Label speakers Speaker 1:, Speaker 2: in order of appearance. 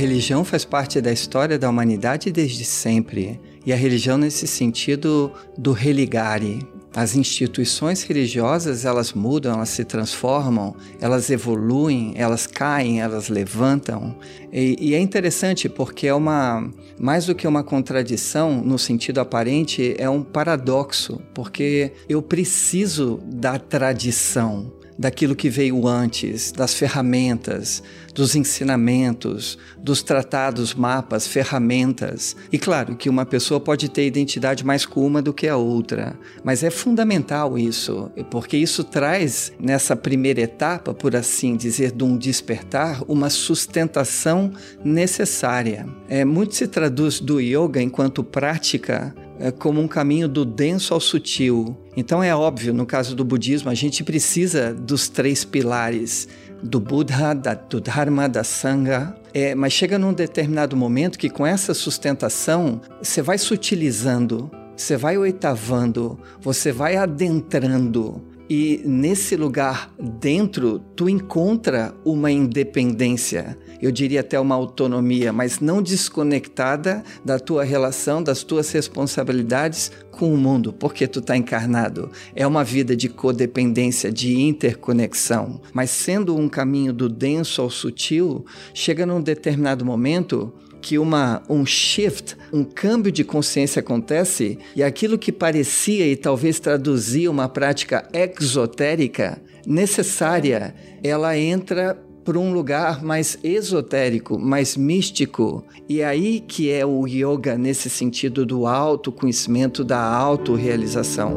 Speaker 1: religião faz parte da história da humanidade desde sempre. E a religião nesse sentido do religare, as instituições religiosas, elas mudam, elas se transformam, elas evoluem, elas caem, elas levantam. E, e, é interessante porque é uma, mais do que uma contradição no sentido aparente, é um paradoxo, porque eu preciso da tradição daquilo que veio antes, das ferramentas, dos ensinamentos, dos tratados, mapas, ferramentas. E claro que uma pessoa pode ter identidade mais com uma do que a outra, mas é fundamental isso, porque isso traz nessa primeira etapa, por assim dizer, de um despertar, uma sustentação necessária. É, muito se traduz do yoga enquanto prática é, como um caminho do denso ao sutil. Então é óbvio, no caso do budismo, a gente precisa dos três pilares do Buddha, da, do Dharma, da Sangha. É, mas chega num determinado momento que com essa sustentação você vai sutilizando, você vai oitavando, você vai adentrando e nesse lugar dentro, tu encontra uma independência, eu diria até uma autonomia, mas não desconectada da tua relação, das tuas responsabilidades com o mundo, porque tu está encarnado. É uma vida de codependência, de interconexão. Mas sendo um caminho do denso ao sutil, chega num determinado momento que uma, um shift, um câmbio de consciência acontece e aquilo que parecia e talvez traduzia uma prática exotérica necessária, ela entra para um lugar mais esotérico, mais místico. E aí que é o yoga nesse sentido do autoconhecimento, da autorrealização.